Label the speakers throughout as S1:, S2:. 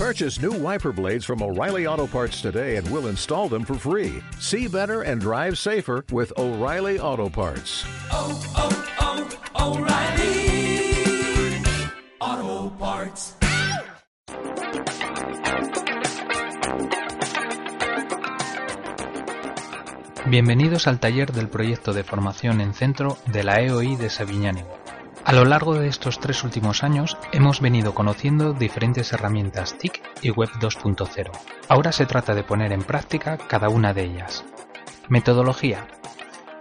S1: Purchase new wiper blades from O'Reilly Auto Parts today and we'll install them for free. See better and drive safer with O'Reilly Auto Parts.
S2: oh, oh, oh O'Reilly Auto Parts.
S3: Bienvenidos al taller del proyecto de formación en centro de la EOI de Sabiñánigo. A lo largo de estos tres últimos años hemos venido conociendo diferentes herramientas TIC y Web 2.0. Ahora se trata de poner en práctica cada una de ellas. Metodología.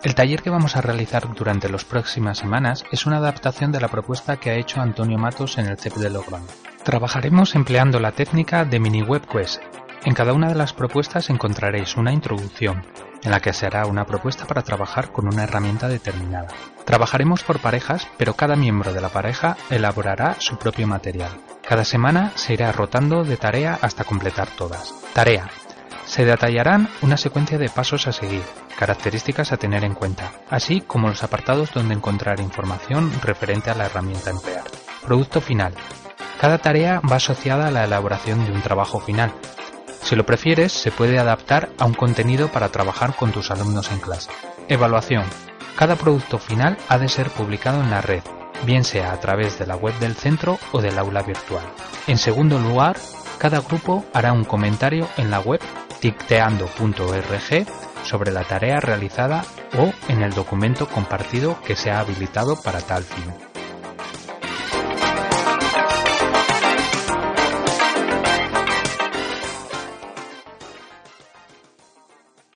S3: El taller que vamos a realizar durante las próximas semanas es una adaptación de la propuesta que ha hecho Antonio Matos en el CEP de Logroño. Trabajaremos empleando la técnica de Mini Web Quest. En cada una de las propuestas encontraréis una introducción, en la que se hará una propuesta para trabajar con una herramienta determinada. Trabajaremos por parejas, pero cada miembro de la pareja elaborará su propio material. Cada semana se irá rotando de tarea hasta completar todas. Tarea. Se detallarán una secuencia de pasos a seguir, características a tener en cuenta, así como los apartados donde encontrar información referente a la herramienta a emplear. Producto final. Cada tarea va asociada a la elaboración de un trabajo final, si lo prefieres, se puede adaptar a un contenido para trabajar con tus alumnos en clase. Evaluación. Cada producto final ha de ser publicado en la red, bien sea a través de la web del centro o del aula virtual. En segundo lugar, cada grupo hará un comentario en la web ticteando.org sobre la tarea realizada o en el documento compartido que se ha habilitado para tal fin.